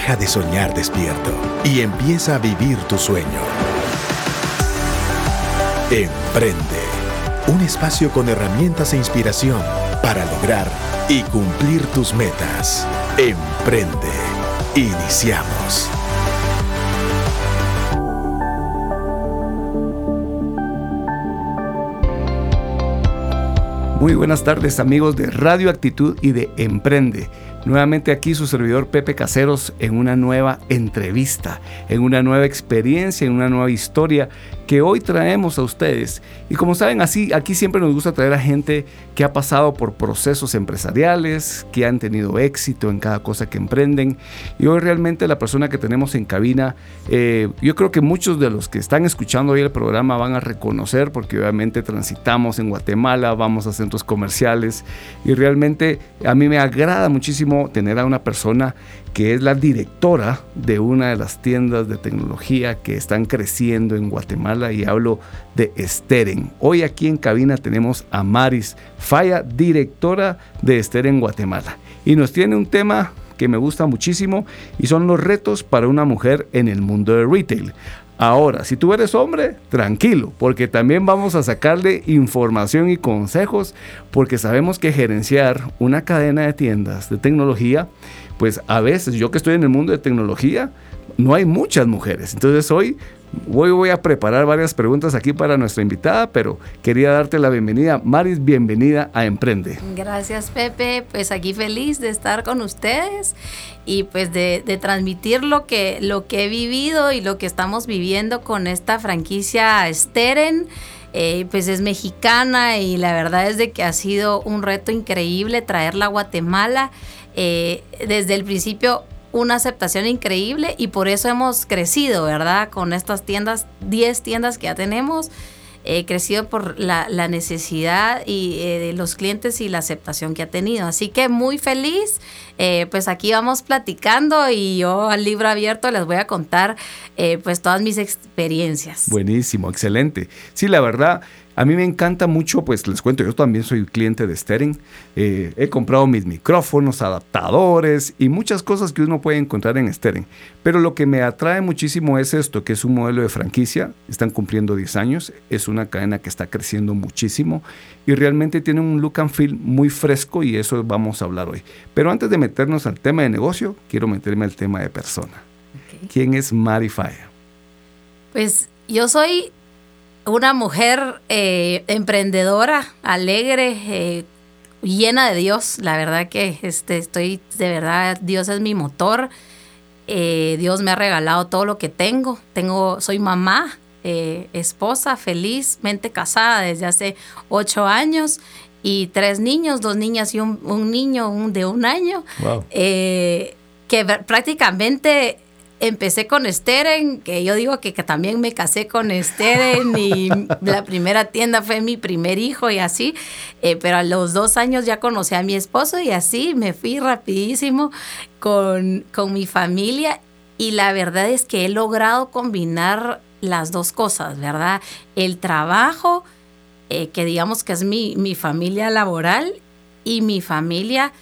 Deja de soñar despierto y empieza a vivir tu sueño. Emprende. Un espacio con herramientas e inspiración para lograr y cumplir tus metas. Emprende. Iniciamos. Muy buenas tardes amigos de Radio Actitud y de Emprende. Nuevamente aquí su servidor Pepe Caseros en una nueva entrevista, en una nueva experiencia, en una nueva historia que hoy traemos a ustedes. Y como saben, así aquí siempre nos gusta traer a gente que ha pasado por procesos empresariales, que han tenido éxito en cada cosa que emprenden. Y hoy realmente la persona que tenemos en cabina, eh, yo creo que muchos de los que están escuchando hoy el programa van a reconocer, porque obviamente transitamos en Guatemala, vamos a centros comerciales y realmente a mí me agrada muchísimo tener a una persona que es la directora de una de las tiendas de tecnología que están creciendo en Guatemala y hablo de Steren. Hoy aquí en cabina tenemos a Maris Falla, directora de Steren Guatemala. Y nos tiene un tema que me gusta muchísimo y son los retos para una mujer en el mundo del retail. Ahora, si tú eres hombre, tranquilo, porque también vamos a sacarle información y consejos, porque sabemos que gerenciar una cadena de tiendas de tecnología pues a veces yo que estoy en el mundo de tecnología, no hay muchas mujeres. Entonces hoy voy, voy a preparar varias preguntas aquí para nuestra invitada, pero quería darte la bienvenida. Maris, bienvenida a Emprende. Gracias Pepe, pues aquí feliz de estar con ustedes y pues de, transmitir lo que, lo que he vivido y lo que estamos viviendo con esta franquicia Steren. Eh, pues es mexicana y la verdad es de que ha sido un reto increíble traerla a Guatemala. Eh, desde el principio una aceptación increíble y por eso hemos crecido, ¿verdad? Con estas tiendas, 10 tiendas que ya tenemos, he crecido por la, necesidad y, eh, de los clientes y la aceptación que ha tenido. Así que muy feliz, eh, pues aquí vamos platicando y yo al libro abierto les voy a contar pues todas mis experiencias. Buenísimo, excelente. Sí, la verdad, a mí me encanta mucho, pues les cuento, yo también soy cliente de Steren. Eh, he comprado mis micrófonos, adaptadores y muchas cosas que uno puede encontrar en Steren. Pero lo que me atrae muchísimo es esto, que es un modelo de franquicia. Están cumpliendo 10 años. Es una cadena que está creciendo muchísimo y realmente tiene un look and feel muy fresco y eso vamos a hablar hoy. Pero antes de meternos al tema de negocio, quiero meterme al tema de persona. ¿Quién es Mari Faya? Pues yo soy una mujer eh, emprendedora, alegre, eh, llena de Dios. La verdad que este, estoy, de verdad, Dios es mi motor. Eh, Dios me ha regalado todo lo que tengo. Tengo, soy mamá, esposa, felizmente casada desde hace ocho años y tres niños, dos niñas y un, niño de un año. que prácticamente empecé con Steren, que yo digo que, también me casé con Steren y la primera tienda fue mi primer hijo y así, eh, pero a los dos años ya conocí a mi esposo y así me fui rapidísimo con, con mi familia y la verdad es que he logrado combinar las dos cosas, ¿verdad? El trabajo, eh, que digamos que es mi, mi familia laboral y mi familia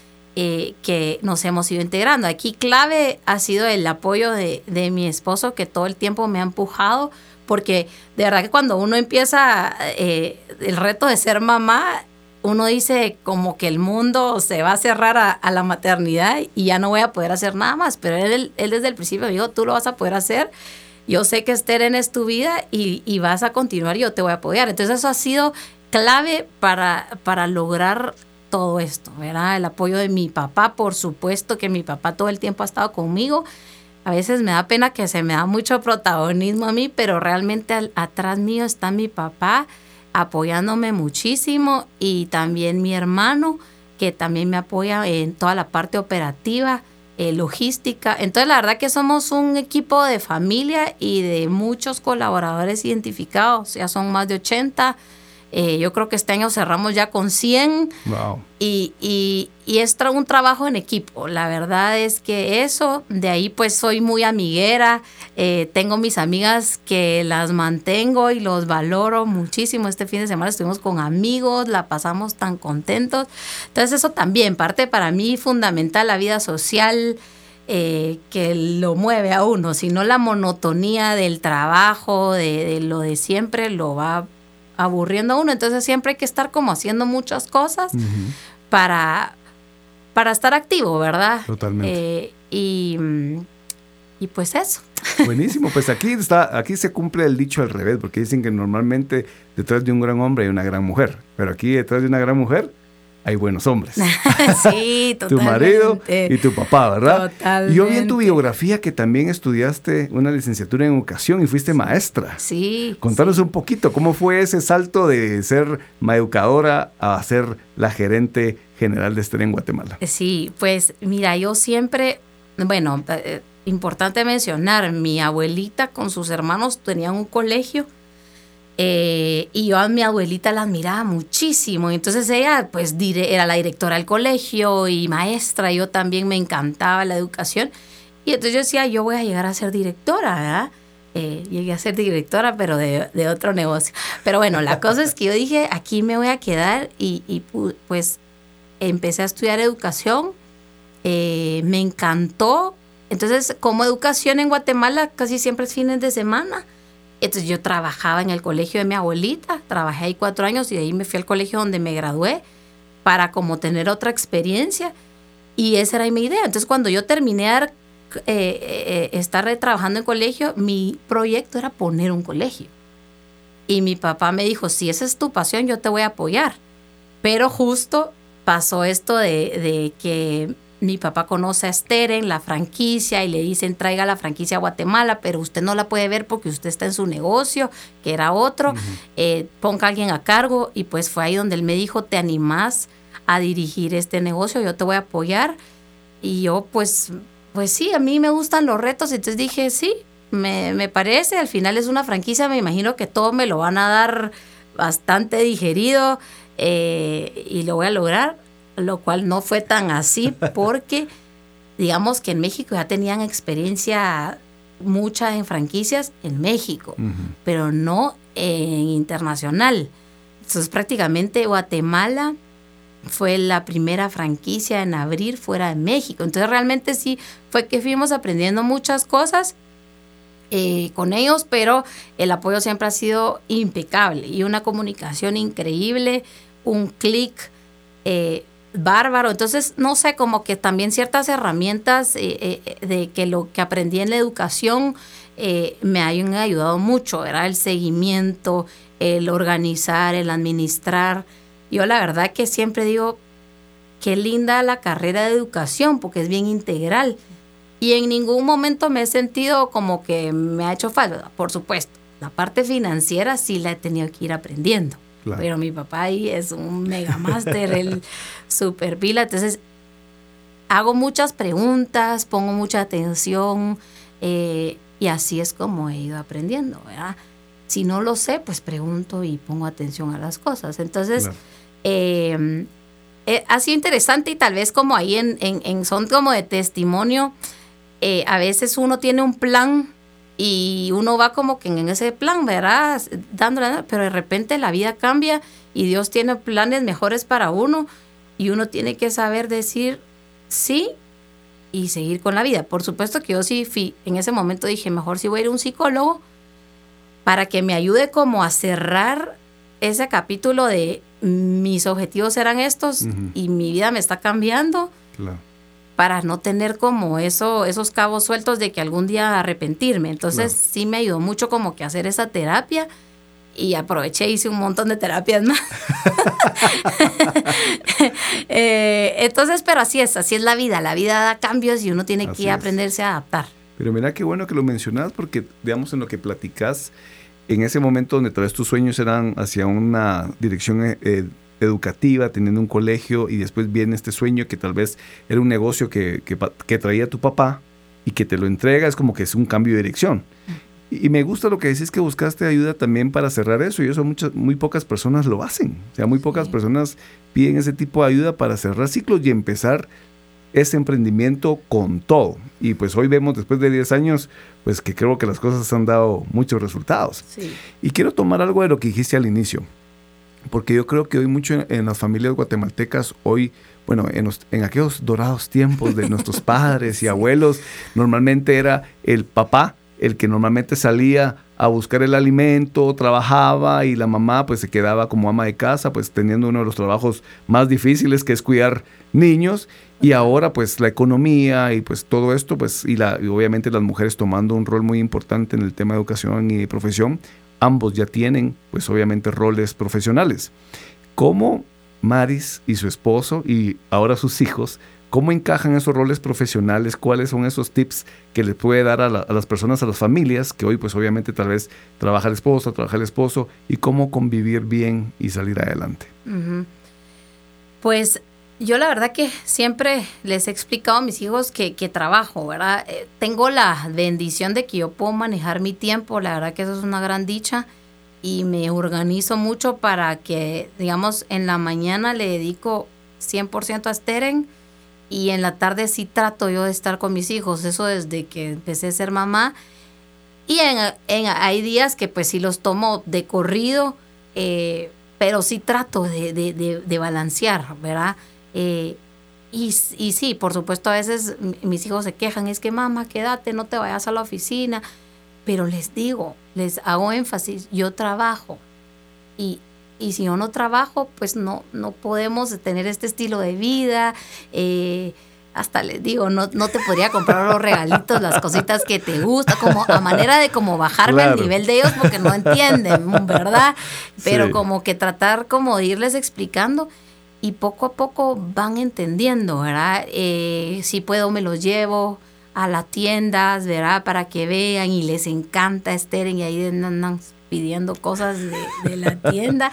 eh, que nos hemos ido integrando. Aquí clave ha sido el apoyo de, mi esposo que todo el tiempo me ha empujado, porque de verdad que cuando uno empieza eh, el reto de ser mamá, uno dice como que el mundo se va a cerrar a, la maternidad y ya no voy a poder hacer nada más, pero él, desde el principio dijo, tú lo vas a poder hacer yo sé que Esther es tu vida y, y, vas a continuar, yo te voy a apoyar. Entonces eso ha sido clave para, para lograr todo esto, ¿verdad? El apoyo de mi papá, por supuesto que mi papá todo el tiempo ha estado conmigo. A veces me da pena que se me da mucho protagonismo a mí, pero realmente atrás mío está mi papá apoyándome muchísimo y también mi hermano que también me apoya en toda la parte operativa, eh, logística. Entonces la verdad que somos un equipo de familia y de muchos colaboradores identificados, ya son más de 80 eh, yo creo que este año cerramos ya con 100. Y, y, y es un trabajo en equipo. La verdad es que eso, de ahí pues soy muy amiguera. Eh, tengo mis amigas que las mantengo y los valoro muchísimo. Este fin de semana estuvimos con amigos, la pasamos tan contentos. Entonces eso también, parte para mí fundamental, la vida social. eh, que lo mueve a uno, sino la monotonía del trabajo, de, lo de siempre, lo va aburriendo a uno. Entonces siempre hay que estar como haciendo muchas cosas para, para estar activo, ¿verdad? Totalmente. Eh, y, y pues eso. Buenísimo, pues aquí está, aquí se cumple el dicho al revés, porque dicen que normalmente detrás de un gran hombre hay una gran mujer, pero aquí detrás de una gran mujer hay buenos hombres. sí, totalmente. tu marido y tu papá, ¿verdad? Totalmente. Yo vi en tu biografía que también estudiaste una licenciatura en educación y fuiste maestra. Sí. Contanos un poquito, ¿cómo fue ese salto de ser educadora a ser la gerente general de Estrella en Guatemala? Sí, pues mira, yo siempre, bueno, eh, importante mencionar, mi abuelita con sus hermanos tenían un colegio eh, y yo a mi abuelita la admiraba muchísimo. Entonces ella pues era la directora del colegio y maestra. Yo también me encantaba la educación. Y entonces yo decía, yo voy a llegar a ser directora, ¿verdad? Eh, llegué a ser directora, pero de, de, otro negocio. Pero bueno, la cosa es que yo dije, aquí me voy a quedar y, y pues empecé a estudiar educación. Eh, me encantó. Entonces, como educación en Guatemala casi siempre es fines de semana. Entonces yo trabajaba en el colegio de mi abuelita, trabajé ahí cuatro años y de ahí me fui al colegio donde me gradué para como tener otra experiencia. Y esa era mi idea. Entonces cuando yo terminé de eh, eh, estar trabajando en colegio, mi proyecto era poner un colegio. Y mi papá me dijo, si esa es tu pasión, yo te voy a apoyar. Pero justo pasó esto de que mi papá conoce a Esther en la franquicia y le dicen traiga la franquicia a Guatemala, pero usted no la puede ver porque usted está en su negocio, que era otro, eh, ponga a alguien a cargo y pues fue ahí donde él me dijo, te animás a dirigir este negocio, yo te voy a apoyar y yo pues, pues sí, a mí me gustan los retos, entonces dije, sí, me, me parece, al final es una franquicia, me imagino que todo me lo van a dar bastante digerido eh, y lo voy a lograr lo cual no fue tan así porque digamos que en México ya tenían experiencia mucha en franquicias en México, pero no en internacional. Entonces prácticamente Guatemala fue la primera franquicia en abrir fuera de México. Entonces realmente sí fue que fuimos aprendiendo muchas cosas eh, con ellos, pero el apoyo siempre ha sido impecable y una comunicación increíble, un clic. Eh, bárbaro. Entonces, no sé, como que también ciertas herramientas eh, eh, de que lo que aprendí en la educación eh, me han ayudado mucho, era el seguimiento, el organizar, el administrar. Yo la verdad que siempre digo, qué linda la carrera de educación, porque es bien integral. Y en ningún momento me he sentido como que me ha hecho falta. Por supuesto, la parte financiera sí la he tenido que ir aprendiendo pero mi papá ahí es un mega máster, el super pila. Entonces, hago muchas preguntas, pongo mucha atención eh, y así es como he ido aprendiendo, ¿verdad? Si no lo sé, pues pregunto y pongo atención a las cosas. Entonces, em, eh, ha sido interesante y tal vez como ahí en, en, son como de testimonio, eh, a veces uno tiene un plan y uno va como que en ese plan, ¿verdad? Dándole, pero de repente la vida cambia y Dios tiene planes mejores para uno y uno tiene que saber decir sí y seguir con la vida. Por supuesto que yo sí fui, en ese momento dije, mejor si voy a ir a un psicólogo para que me ayude como a cerrar ese capítulo de mis objetivos eran estos y mi vida me está cambiando. Claro para no tener como eso, esos cabos sueltos de que algún día arrepentirme. Entonces sí me ayudó mucho como que hacer esa terapia y aproveché, hice un montón de terapias más. Eh, entonces, pero así es, así es la vida, la vida da cambios y uno tiene que aprenderse a adaptar. Pero mira qué bueno que lo mencionas porque, digamos, en lo que platicas, en ese momento donde tal vez tus sueños eran hacia una dirección eh, eh, educativa, teniendo un colegio y después viene este sueño que tal vez era un negocio que, que, traía tu papá y que te lo entrega, es como que es un cambio de dirección. Y, me gusta lo que decís que buscaste ayuda también para cerrar eso y eso muchas, muy pocas personas lo hacen. O sea, muy pocas personas piden ese tipo de ayuda para cerrar ciclos y empezar ese emprendimiento con todo. Y pues hoy vemos después de 10 años, pues que creo que las cosas han dado muchos resultados. Y quiero tomar algo de lo que dijiste al inicio porque yo creo que hoy mucho en, las familias guatemaltecas, hoy bueno, en, en aquellos dorados tiempos de nuestros padres y abuelos, normalmente era el papá el que normalmente salía a buscar el alimento, trabajaba y la mamá pues se quedaba como ama de casa, pues teniendo uno de los trabajos más difíciles que es cuidar niños. Y ahora pues la economía y pues todo esto pues y, la, obviamente las mujeres tomando un rol muy importante en el tema de educación y profesión, ambos ya tienen pues obviamente roles profesionales. ¿Cómo Maris y su esposo y ahora sus hijos ¿Cómo encajan esos roles profesionales? ¿Cuáles son esos tips que le puede dar a, las personas, a las familias, que hoy pues obviamente tal vez trabaja el esposo, trabaja el esposo, y cómo convivir bien y salir adelante? Pues yo la verdad que siempre les he explicado a mis hijos que, trabajo, ¿verdad? Eh, tengo la bendición de que yo puedo manejar mi tiempo, la verdad que eso es una gran dicha y me organizo mucho para que, digamos, en la mañana le dedico 100% a Steren y en la tarde sí trato yo de estar con mis hijos, eso desde que empecé a ser mamá. Y en, hay días que pues sí los tomo de corrido, eh, pero sí trato de, balancear, ¿verdad? Eh, y, y, sí, por supuesto, a veces mis hijos se quejan, es que mamá, quédate, no te vayas a la oficina. Pero les digo, les hago énfasis, yo trabajo. Y, y si yo no trabajo, pues no, no podemos tener este estilo de vida. Eh, hasta les digo, no, no te podría comprar los regalitos, las cositas que te gustan, como a manera de como bajarme al nivel de ellos porque no entienden, ¿verdad? Pero como que tratar como de irles explicando y poco a poco van entendiendo, ¿verdad? Eh, si puedo me los llevo a las tiendas, ¿verdad? Para que vean y les encanta Esther y ahí andan pidiendo cosas de, la tienda,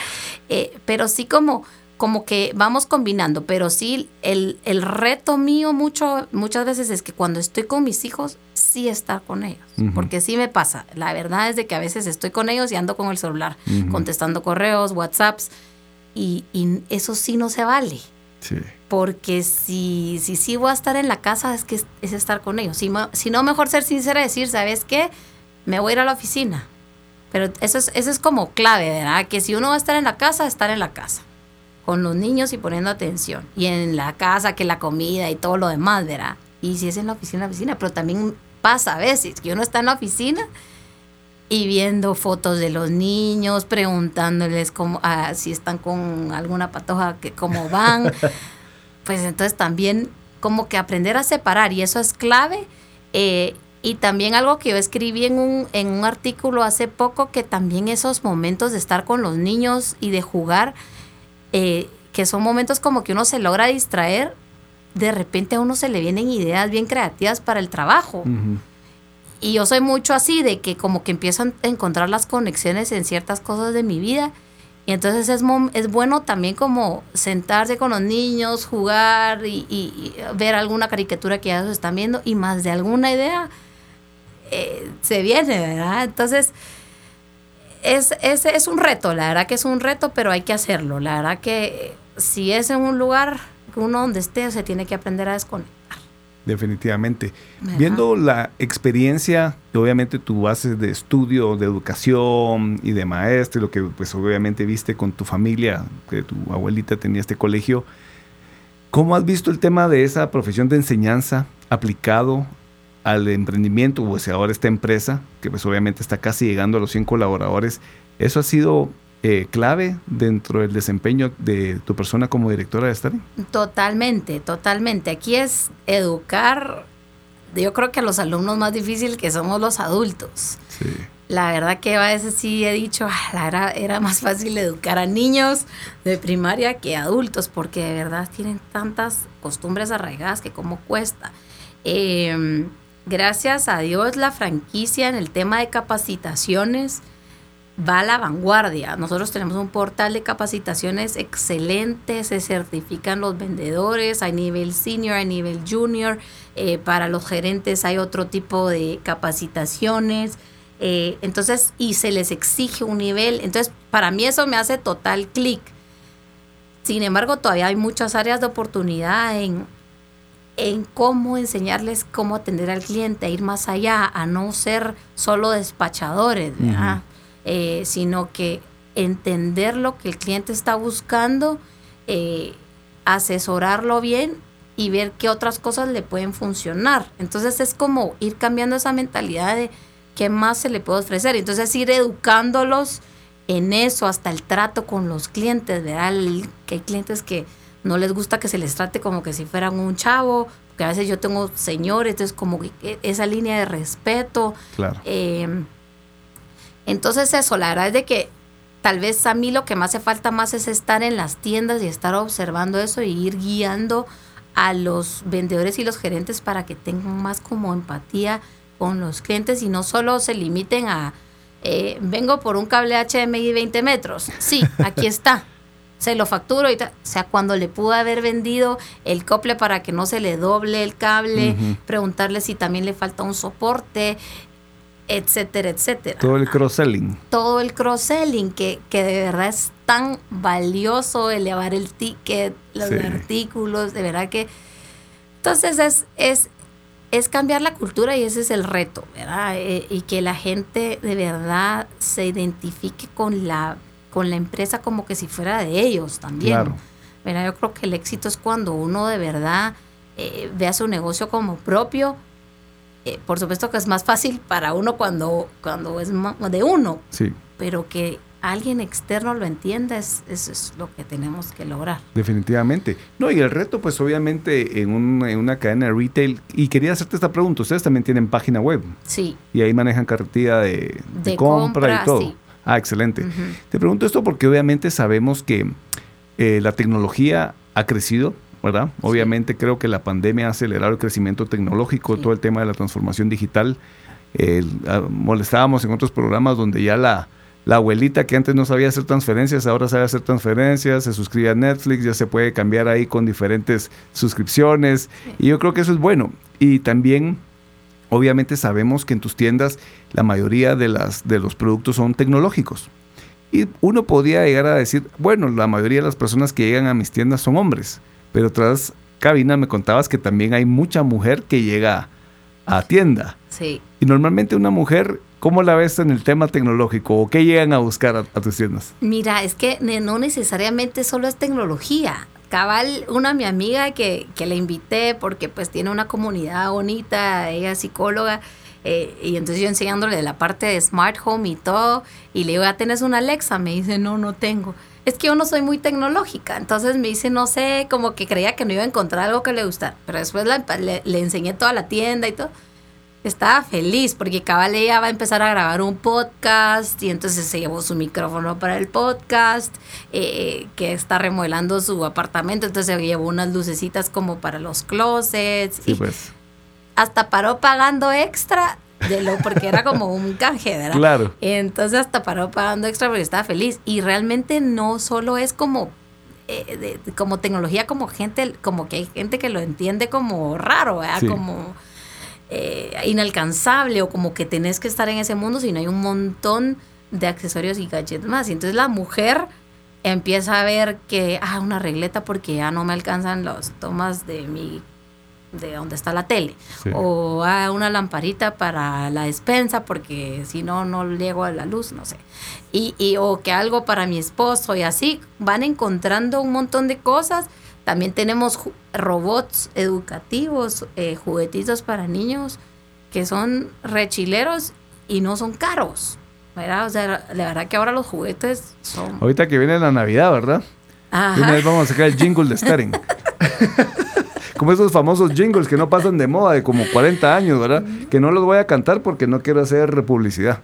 eh, pero sí como, como que vamos combinando, pero sí el, el reto mío mucho, muchas veces es que cuando estoy con mis hijos, sí estar con ellos, porque sí me pasa, la verdad es de que a veces estoy con ellos y ando con el celular, contestando correos, WhatsApps, y, y, eso sí no se vale. Sí. Porque si, si sí voy a estar en la casa, es que es, estar con ellos. Si, si no, mejor ser sincera y decir, ¿sabes qué? Me voy a ir a la oficina pero eso es, eso es como clave, ¿verdad? Que si uno va a estar en la casa, estar en la casa, con los niños y poniendo atención. Y en la casa, que la comida y todo lo demás, ¿verdad? Y si es en la oficina, en la oficina, pero también pasa a veces que uno está en la oficina y viendo fotos de los niños, preguntándoles cómo, ah, si están con alguna patoja, que cómo van. pues entonces también como que aprender a separar y eso es clave. Eh, y también algo que yo escribí en un, en un artículo hace poco, que también esos momentos de estar con los niños y de jugar, eh, que son momentos como que uno se logra distraer, de repente a uno se le vienen ideas bien creativas para el trabajo. Y yo soy mucho así, de que como que empiezo a encontrar las conexiones en ciertas cosas de mi vida. Y entonces es, es bueno también como sentarse con los niños, jugar y, ver alguna caricatura que ya se están viendo y más de alguna idea eh, se viene, ¿verdad? Entonces, es, es, es un reto, la verdad que es un reto, pero hay que hacerlo. La verdad que si es en un lugar, uno donde esté, se tiene que aprender a desconectar. Definitivamente. Viendo la experiencia, obviamente tu base de estudio, de educación y de maestro, lo que pues obviamente viste con tu familia, que tu abuelita tenía este colegio, ¿cómo has visto el tema de esa profesión de enseñanza aplicado al emprendimiento, o sea, ahora esta empresa, que pues obviamente está casi llegando a los 100 colaboradores, ¿eso ha sido eh, clave dentro del desempeño de tu persona como directora de Starling? Totalmente, totalmente. Aquí es educar, yo creo que a los alumnos más difícil que somos los adultos. Sí. La verdad que a veces sí he dicho, ah, era, era más fácil educar a niños de primaria que adultos, porque de verdad tienen tantas costumbres arraigadas que como cuesta. Eh, gracias a Dios la franquicia en el tema de capacitaciones va a la vanguardia. Nosotros tenemos un portal de capacitaciones excelente, se certifican los vendedores, hay nivel senior, hay nivel junior, eh, para los gerentes hay otro tipo de capacitaciones. Eh, entonces, y se les exige un nivel. Entonces, para mí eso me hace total clic. Sin embargo, todavía hay muchas áreas de oportunidad en, en cómo enseñarles cómo atender al cliente, a ir más allá, a no ser solo despachadores, eh, sino que entender lo que el cliente está buscando eh, asesorarlo bien y ver qué otras cosas le pueden funcionar. Entonces es como ir cambiando esa mentalidad de qué más se le puede ofrecer. Entonces ir educándolos en eso, hasta el trato con los clientes, ¿verdad? que hay clientes que no les gusta que se les trate como que si fueran un chavo, porque a veces yo tengo señores, entonces como que esa línea de respeto. Claro. Em, entonces eso, la verdad es de que tal vez a mí lo que me hace falta más es estar en las tiendas y estar observando eso y ir guiando a los vendedores y los gerentes para que tengan más como empatía con los clientes y no solo se limiten a, eh, vengo por un cable HDMI 20 metros. Sí, aquí está. se lo facturo y O sea, cuando le pudo haber vendido el cople para que no se le doble el cable, preguntarle si también le falta un soporte, etcétera, etcétera. Todo el cross-selling. Todo el cross-selling, que, que de verdad es tan valioso elevar el ticket, los artículos, de verdad que... Entonces es, es, es cambiar la cultura y ese es el reto, ¿verdad? Eh, y que la gente de verdad se identifique con la, con la empresa como que si fuera de ellos también. Claro. ¿verdad? Yo creo que el éxito es cuando uno de verdad eh, vea su negocio como propio eh, por supuesto que es más fácil para uno cuando, cuando es de uno, sí. pero que alguien externo lo entienda, es, eso es lo que tenemos que lograr. Definitivamente. No, y el reto, pues obviamente en, una cadena de retail, y quería hacerte esta pregunta, ustedes también tienen página web. Sí. Y ahí manejan cartilla de, compra, y todo. Ah, excelente. Te pregunto esto porque obviamente sabemos que eh, la tecnología ha crecido, ¿verdad? Obviamente creo que la pandemia ha acelerado el crecimiento tecnológico, todo el tema de la transformación digital. Ah, molestábamos en otros programas donde ya la, la abuelita que antes no sabía hacer transferencias, ahora sabe hacer transferencias, se suscribe a Netflix, ya se puede cambiar ahí con diferentes suscripciones. Y yo creo que eso es bueno. Y también, obviamente sabemos que en tus tiendas la mayoría de, las, de los productos son tecnológicos. Y uno podría llegar a decir, bueno, la mayoría de las personas que llegan a mis tiendas son hombres. Pero tras cabina me contabas que también hay mucha mujer que llega a tienda. Sí. Y normalmente una mujer, ¿cómo la ves en el tema tecnológico o qué llegan a buscar a, tus tiendas? Mira, es que no necesariamente solo es tecnología. Cabal, una mi amiga que, que le invité porque pues tiene una comunidad bonita, ella es psicóloga, eh, y entonces yo enseñándole la parte de smart home y todo, y le digo, ¿ya tienes una Alexa? Me dice, no, no tengo es que yo no soy muy tecnológica, entonces me dice, no sé, como que creía que no iba a encontrar algo que le gustara, pero después le, enseñé toda la tienda y todo. Estaba feliz porque cabal ella va a empezar a grabar un podcast y entonces se llevó su micrófono para el podcast, eh, que está remodelando su apartamento, entonces se llevó unas lucecitas como para los closets. Sí, pues. Hasta paró pagando extra de lo porque era como un canje, ¿verdad? Claro. Entonces hasta paró pagando extra porque estaba feliz. Y realmente no solo es como eh, como tecnología, como gente, como que hay gente que lo entiende como raro, ¿verdad? Como eh, inalcanzable o como que tenés que estar en ese mundo, sino hay un montón de accesorios y gadgets más. Y entonces la mujer empieza a ver que, ah, una regleta porque ya no me alcanzan las tomas de mi de donde está la tele. O a una lamparita para la despensa, porque si no, no llego a la luz, no sé. Y, y, o que algo para mi esposo y así. Van encontrando un montón de cosas. También tenemos robots educativos, eh, juguetitos para niños, que son rechileros y no son caros. ¿verdad? O sea, la verdad que ahora los juguetes son... Ahorita que viene la Navidad, ¿verdad? Ajá. una vez vamos a sacar el jingle de Stering. como esos famosos jingles que no pasan de moda de como 40 años, ¿verdad? Que no los voy a cantar porque no quiero hacer publicidad.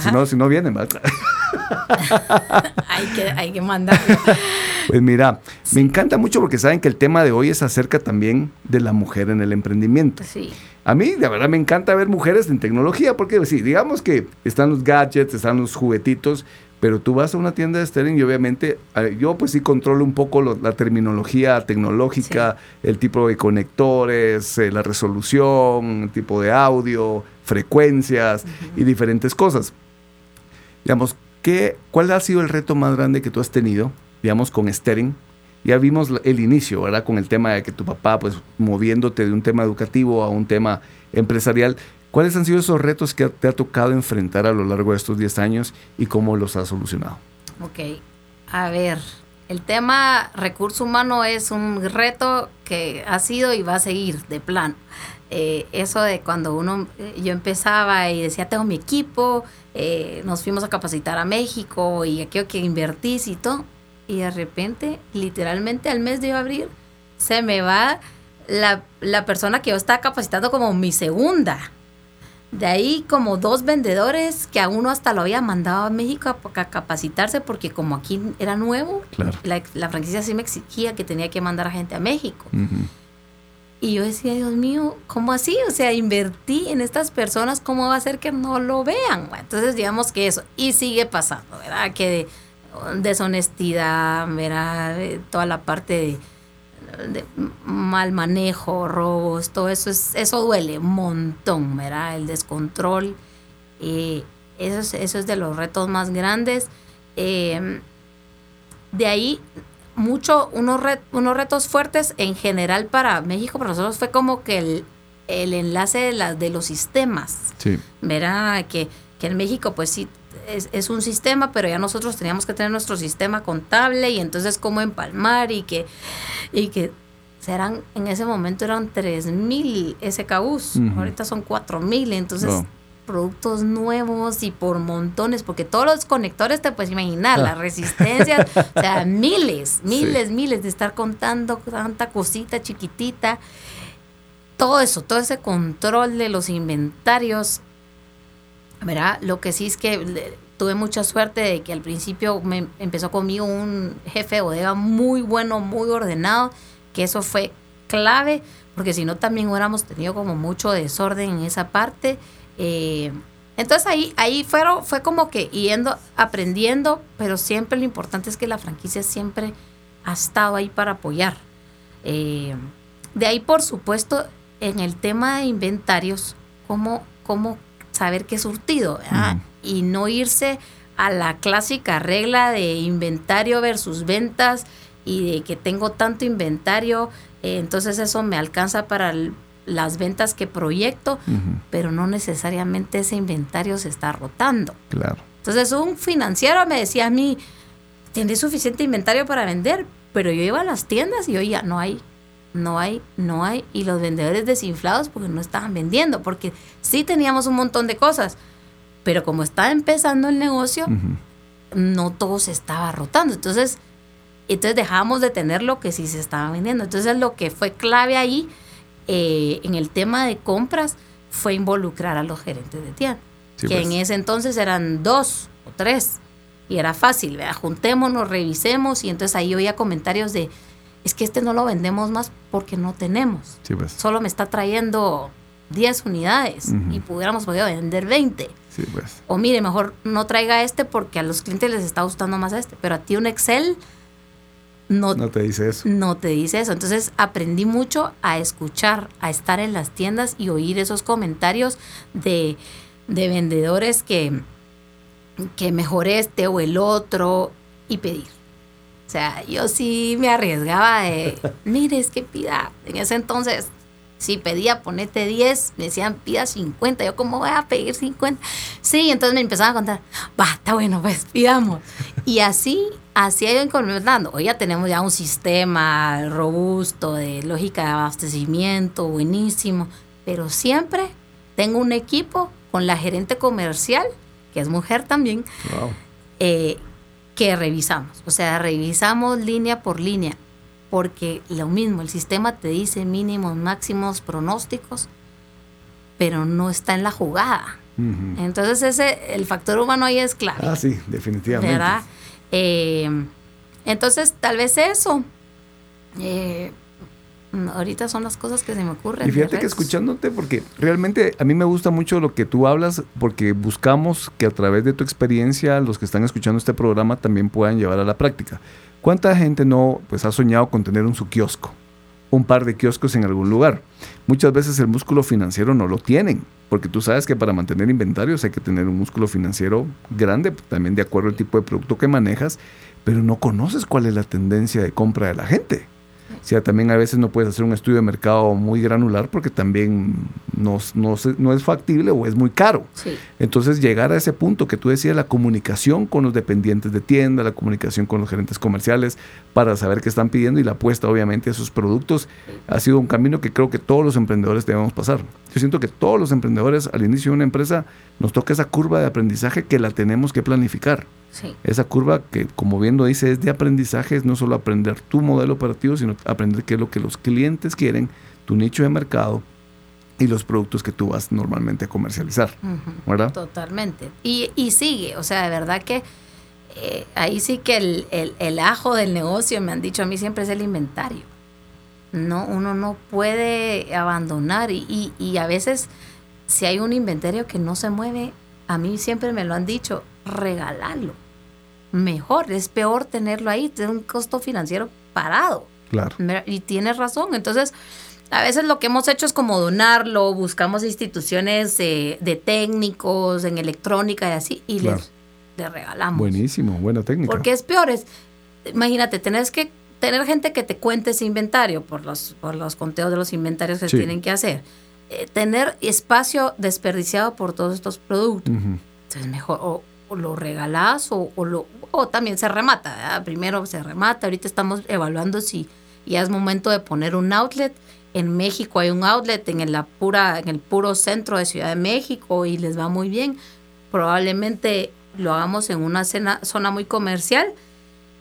Si no, si no vienen, ¿verdad? hay, que, hay que mandar. Pues mira, me encanta mucho porque saben que el tema de hoy es acerca también de la mujer en el emprendimiento. Sí. A mí, la verdad, me encanta ver mujeres en tecnología porque, sí, digamos que están los gadgets, están los juguetitos, pero tú vas a una tienda de Sterling y obviamente yo pues sí controlo un poco la terminología tecnológica, el tipo de conectores, eh, la resolución, el tipo de audio, frecuencias y diferentes cosas. Digamos, ¿qué, ¿cuál ha sido el reto más grande que tú has tenido, digamos, con Sterling? Ya vimos el inicio, ¿verdad? Con el tema de que tu papá, pues, moviéndote de un tema educativo a un tema empresarial. ¿Cuáles han sido esos retos que te ha tocado enfrentar a lo largo de estos 10 años y cómo los has solucionado? Ok, a ver, el tema recurso humano es un reto que ha sido y va a seguir de plan. Eh, eso de cuando uno, eh, yo empezaba y decía, tengo mi equipo, eh, nos fuimos a capacitar a México y aquello que invertís y todo, y de repente, literalmente al mes de abrir, se me va la, la persona que yo estaba capacitando como mi segunda. De ahí como dos vendedores que a uno hasta lo había mandado a México a, capacitarse porque como aquí era nuevo, la, franquicia sí me exigía que tenía que mandar a gente a México. Y yo decía, Dios mío, ¿cómo así? O sea, invertí en estas personas, ¿cómo va a ser que no lo vean? Entonces, digamos que eso. Y sigue pasando, ¿verdad? Que deshonestidad, ¿verdad? Toda la parte de de mal manejo, robos, todo eso, es, eso duele un montón, ¿verdad? El descontrol, eh, eso, es, eso es de los retos más grandes. Eh, de ahí, mucho, unos, unos retos fuertes en general para México, para nosotros fue como que el, el enlace de, la, de los sistemas, sí. ¿verdad? Que, que en México, pues sí, es, es, un sistema, pero ya nosotros teníamos que tener nuestro sistema contable y entonces cómo empalmar y que, y que serán, en ese momento eran 3.000 SKUs, ahorita son 4.000, entonces... productos nuevos y por montones, porque todos los conectores te puedes imaginar, las resistencias, o sea, miles, miles, miles de estar contando tanta cosita chiquitita, todo eso, todo ese control de los inventarios, ¿verdad? Lo que sí es que tuve mucha suerte de que al principio me empezó conmigo un jefe de bodega muy bueno, muy ordenado, que eso fue clave, porque si no también hubiéramos tenido como mucho desorden en esa parte. Eh, entonces ahí, ahí fueron, fue como que yendo, aprendiendo, pero siempre lo importante es que la franquicia siempre ha estado ahí para apoyar. Eh, de ahí, por supuesto, en el tema de inventarios, cómo, cómo saber qué surtido, Y no irse a la clásica regla de inventario versus ventas y de que tengo tanto inventario, eh, entonces eso me alcanza para las ventas que proyecto, pero no necesariamente ese inventario se está rotando. Claro. Entonces un financiero me decía a mí, ¿tienes suficiente inventario para vender? Pero yo iba a las tiendas y oía, no hay no hay, no hay, y los vendedores desinflados porque no estaban vendiendo, porque sí teníamos un montón de cosas, pero como estaba empezando el negocio, no todo se estaba rotando. Entonces, entonces dejamos de tener lo que sí se estaba vendiendo. Entonces lo que fue clave ahí eh, en el tema de compras fue involucrar a los gerentes de tienda, que pues. en ese entonces eran dos o tres, y era fácil, ¿verdad? juntémonos, revisemos, y entonces ahí oía comentarios de es que este no lo vendemos más porque no tenemos. Pues. Solo me está trayendo 10 unidades y pudiéramos podido vender 20. Pues. O mire, mejor no traiga este porque a los clientes les está gustando más este, pero a ti un Excel no, no te dice eso. No te dice eso. Entonces aprendí mucho a escuchar, a estar en las tiendas y oír esos comentarios de, de vendedores que, que mejor este o el otro y pedir. O sea, yo sí me arriesgaba de, mire, es que pida, en ese entonces, si pedía ponete 10, me decían pida 50, yo cómo voy a pedir 50. Sí, entonces me empezaban a contar, va, está bueno, pues pidamos. Y así, así ido implementando. Hoy ya tenemos ya un sistema robusto de lógica de abastecimiento, buenísimo, pero siempre tengo un equipo con la gerente comercial, que es mujer también, wow. eh, que revisamos. O sea, revisamos línea por línea, porque lo mismo, el sistema te dice mínimos, máximos, pronósticos, pero no está en la jugada. Entonces ese, el factor humano ahí es clave. Ah, sí, definitivamente. ¿Verdad? Eh, entonces, tal vez eso. Eh, ahorita son las cosas que se me ocurren. Y fíjate que escuchándote, porque realmente a mí me gusta mucho lo que tú hablas, porque buscamos que a través de tu experiencia los que están escuchando este programa también puedan llevar a la práctica. ¿Cuánta gente no pues ha soñado con tener un su kiosco? un par de kioscos en algún lugar. Muchas veces el músculo financiero no lo tienen, porque tú sabes que para mantener inventarios hay que tener un músculo financiero grande, también de acuerdo al tipo de producto que manejas, pero no conoces cuál es la tendencia de compra de la gente. O sea, también a veces no puedes hacer un estudio de mercado muy granular porque también no, no, no es factible o es muy caro. Sí. Entonces, llegar a ese punto que tú decías, la comunicación con los dependientes de tienda, la comunicación con los gerentes comerciales para saber qué están pidiendo y la apuesta, obviamente, a sus productos, ha sido un camino que creo que todos los emprendedores debemos pasar. Yo siento que todos los emprendedores al inicio de una empresa nos toca esa curva de aprendizaje que la tenemos que planificar. Sí. Esa curva que, como bien lo dice, es de aprendizaje, es no solo aprender tu modelo operativo, sino aprender qué es lo que los clientes quieren, tu nicho de mercado y los productos que tú vas normalmente a comercializar. ¿Verdad? Totalmente. Y, y, sigue, o sea, de verdad que eh, ahí sí que el, el, el, ajo del negocio, me han dicho a mí siempre, es el inventario. No, uno no puede abandonar y, y, y a veces si hay un inventario que no se mueve, a mí siempre me lo han dicho, regalarlo. Mejor, es peor tenerlo ahí, tener un costo financiero parado. Claro. Y tienes razón. Entonces, a veces lo que hemos hecho es como donarlo, buscamos instituciones de, de técnicos en electrónica y así, y claro. les, les, regalamos. Buenísimo, buena técnica. Porque es peor, es, imagínate, tenés que tener gente que te cuente ese inventario por los, por los conteos de los inventarios que sí. tienen que hacer. Eh, tener espacio desperdiciado por todos estos productos. Uh -huh. Entonces, mejor o, o lo regalás o, lo, o también se remata. Primero se remata. Ahorita estamos evaluando si ya es momento de poner un outlet. En México hay un outlet en, pura, en el puro centro de Ciudad de México y les va muy bien. Probablemente lo hagamos en una zona muy comercial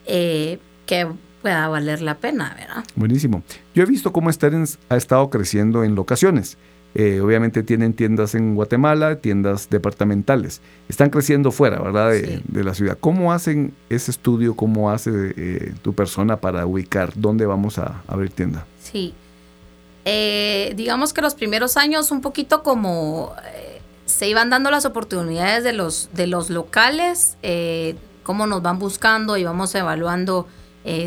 eh, que pueda valer la pena, ¿verdad? Buenísimo. Yo he visto cómo Sterens ha estado creciendo en locaciones. Eh, obviamente tienen tiendas en Guatemala, tiendas departamentales. Están creciendo fuera, ¿verdad? De, sí. de la ciudad. ¿Cómo hacen ese estudio? ¿Cómo hace eh, tu persona para ubicar dónde vamos a abrir tienda? Sí. Eh, digamos que los primeros años un poquito como se iban dando las oportunidades de los, de los locales, cómo nos van buscando y vamos evaluando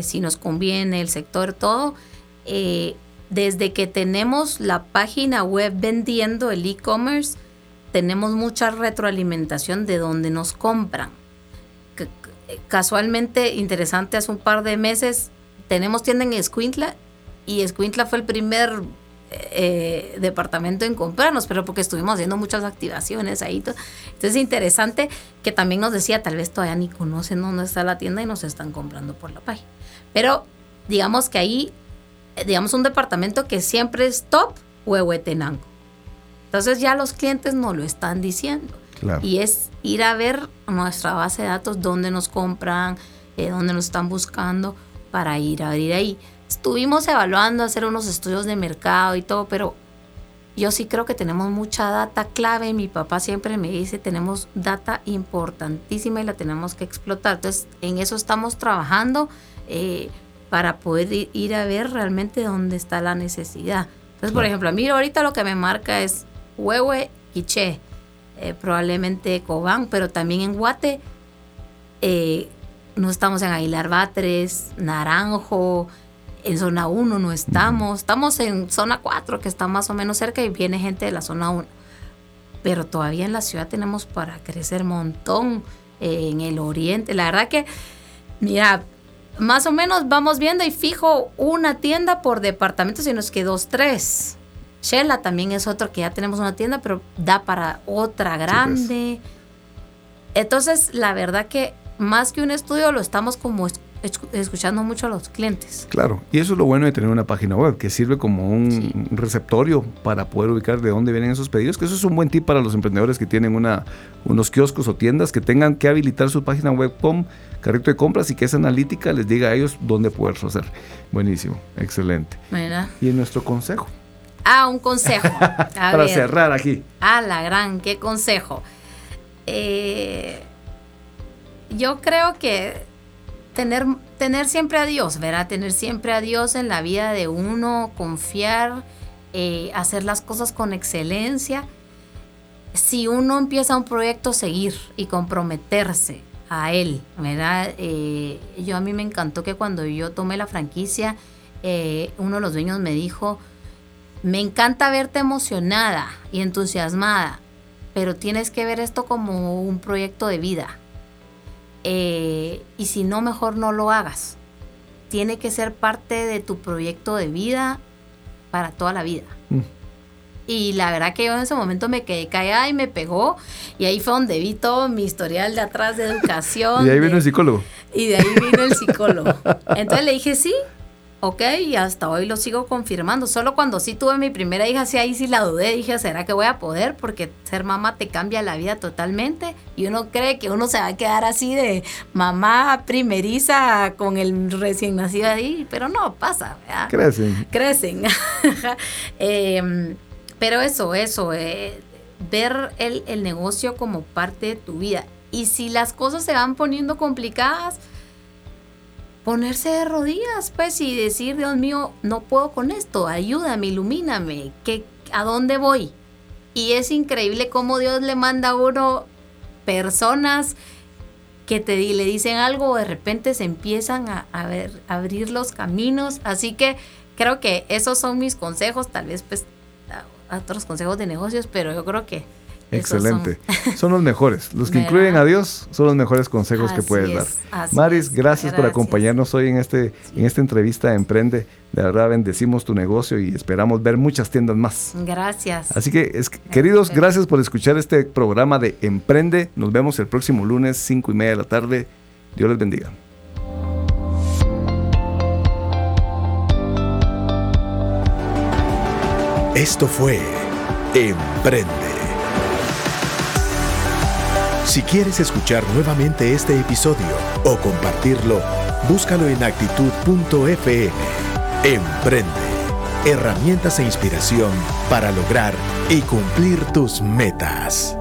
si nos conviene el sector, todo desde que tenemos la página web vendiendo el e-commerce, tenemos mucha retroalimentación de donde nos compran. Casualmente, interesante, hace un par de meses tenemos tienda en Escuintla y Escuintla fue el primer eh, departamento en comprarnos, pero porque estuvimos haciendo muchas activaciones ahí. Entonces, interesante que también nos decía, tal vez todavía ni conocen dónde está la tienda y nos están comprando por la página. Pero digamos que ahí digamos, un departamento que siempre es top, Huehuetenango. Entonces ya los clientes nos lo están diciendo. Claro. Y es ir a ver nuestra base de datos, dónde nos compran, eh, dónde nos están buscando, para ir a abrir ahí. Estuvimos evaluando, hacer unos estudios de mercado y todo, pero yo sí creo que tenemos mucha data clave. Mi papá siempre me dice, tenemos data importantísima y la tenemos que explotar. Entonces, en eso estamos trabajando. Eh, para poder ir a ver realmente dónde está la necesidad. Entonces, por ejemplo, a mí ahorita lo que me marca es Huehue, Quiché, eh, probablemente Cobán, pero también en Guate eh, no estamos en Aguilar Batres, Naranjo, en zona 1 no estamos, estamos en zona 4 que está más o menos cerca y viene gente de la zona 1. Pero todavía en la ciudad tenemos para crecer montón eh, en el oriente. La verdad que, mira, más o menos vamos viendo y fijo una tienda por departamento, sino es que dos, tres. Shela también es otro que ya tenemos una tienda, pero da para otra grande. Sí, pues. Entonces, la verdad que más que un estudio lo estamos como escuchando mucho a los clientes. Claro, y eso es lo bueno de tener una página web, que sirve como un sí. receptorio para poder ubicar de dónde vienen esos pedidos, que eso es un buen tip para los emprendedores que tienen una, unos kioscos o tiendas que tengan que habilitar su página web con carrito de compras y que esa analítica les diga a ellos dónde poder hacer. Buenísimo, excelente. Mira. Y en nuestro consejo. Ah, un consejo. para ver. cerrar aquí. Ah, la gran, qué consejo. Eh, yo creo que tener, tener siempre a Dios, ¿verdad? Tener siempre a Dios en la vida de uno, confiar, eh, hacer las cosas con excelencia. Si uno empieza un proyecto, seguir y comprometerse a él, ¿verdad? Eh, yo a mí me encantó que cuando yo tomé la franquicia, eh, uno de los dueños me dijo, me encanta verte emocionada y entusiasmada, pero tienes que ver esto como un proyecto de vida. Eh, y si no, mejor no lo hagas. tiene que ser parte de tu proyecto de vida para toda la vida. Mm. Y la verdad que yo en ese momento me quedé callada y me pegó. Y ahí fue donde vi todo mi historial de atrás de educación. Y ahí de- vino el psicólogo. y de ahí vino el psicólogo. Entonces le dije, sí, ok, y hasta hoy lo sigo confirmando. Solo cuando sí tuve mi primera hija, sí, ahí sí la dudé. Dije, ¿será que voy a poder? Porque ser mamá te cambia la vida totalmente. Y uno cree que uno se va a quedar así de mamá primeriza con el recién nacido ahí, pero no pasa, ¿verdad? Crecen. crecen. Em, pero eso, eso, eh, ver el, el negocio como parte de tu vida. Y si las cosas se van poniendo complicadas, ponerse de rodillas, pues, y decir, Dios mío, no puedo con esto, ayúdame, ilumíname, ¿qué, ¿a dónde voy? Y es increíble cómo Dios le manda a uno personas que te le dicen algo de repente se empiezan a, abrir los caminos. Así que creo que esos son mis consejos, tal vez pues otros consejos de negocios, pero yo creo que son- Excelente. Son los mejores. Los que ¿Verdad? incluyen a Dios son los mejores consejos que puedes es, dar. Maris, gracias, por acompañarnos hoy en, este, en esta entrevista de Emprende. De verdad, bendecimos tu negocio y esperamos ver muchas tiendas más. Gracias. Así que, es- queridos, gracias por escuchar este programa de Emprende. Nos vemos el próximo lunes, 5 y media de la tarde. Dios les bendiga. Esto fue Emprende. Si quieres escuchar nuevamente este episodio o compartirlo, búscalo en actitud.fm. Emprende. Herramientas e inspiración para lograr y cumplir tus metas.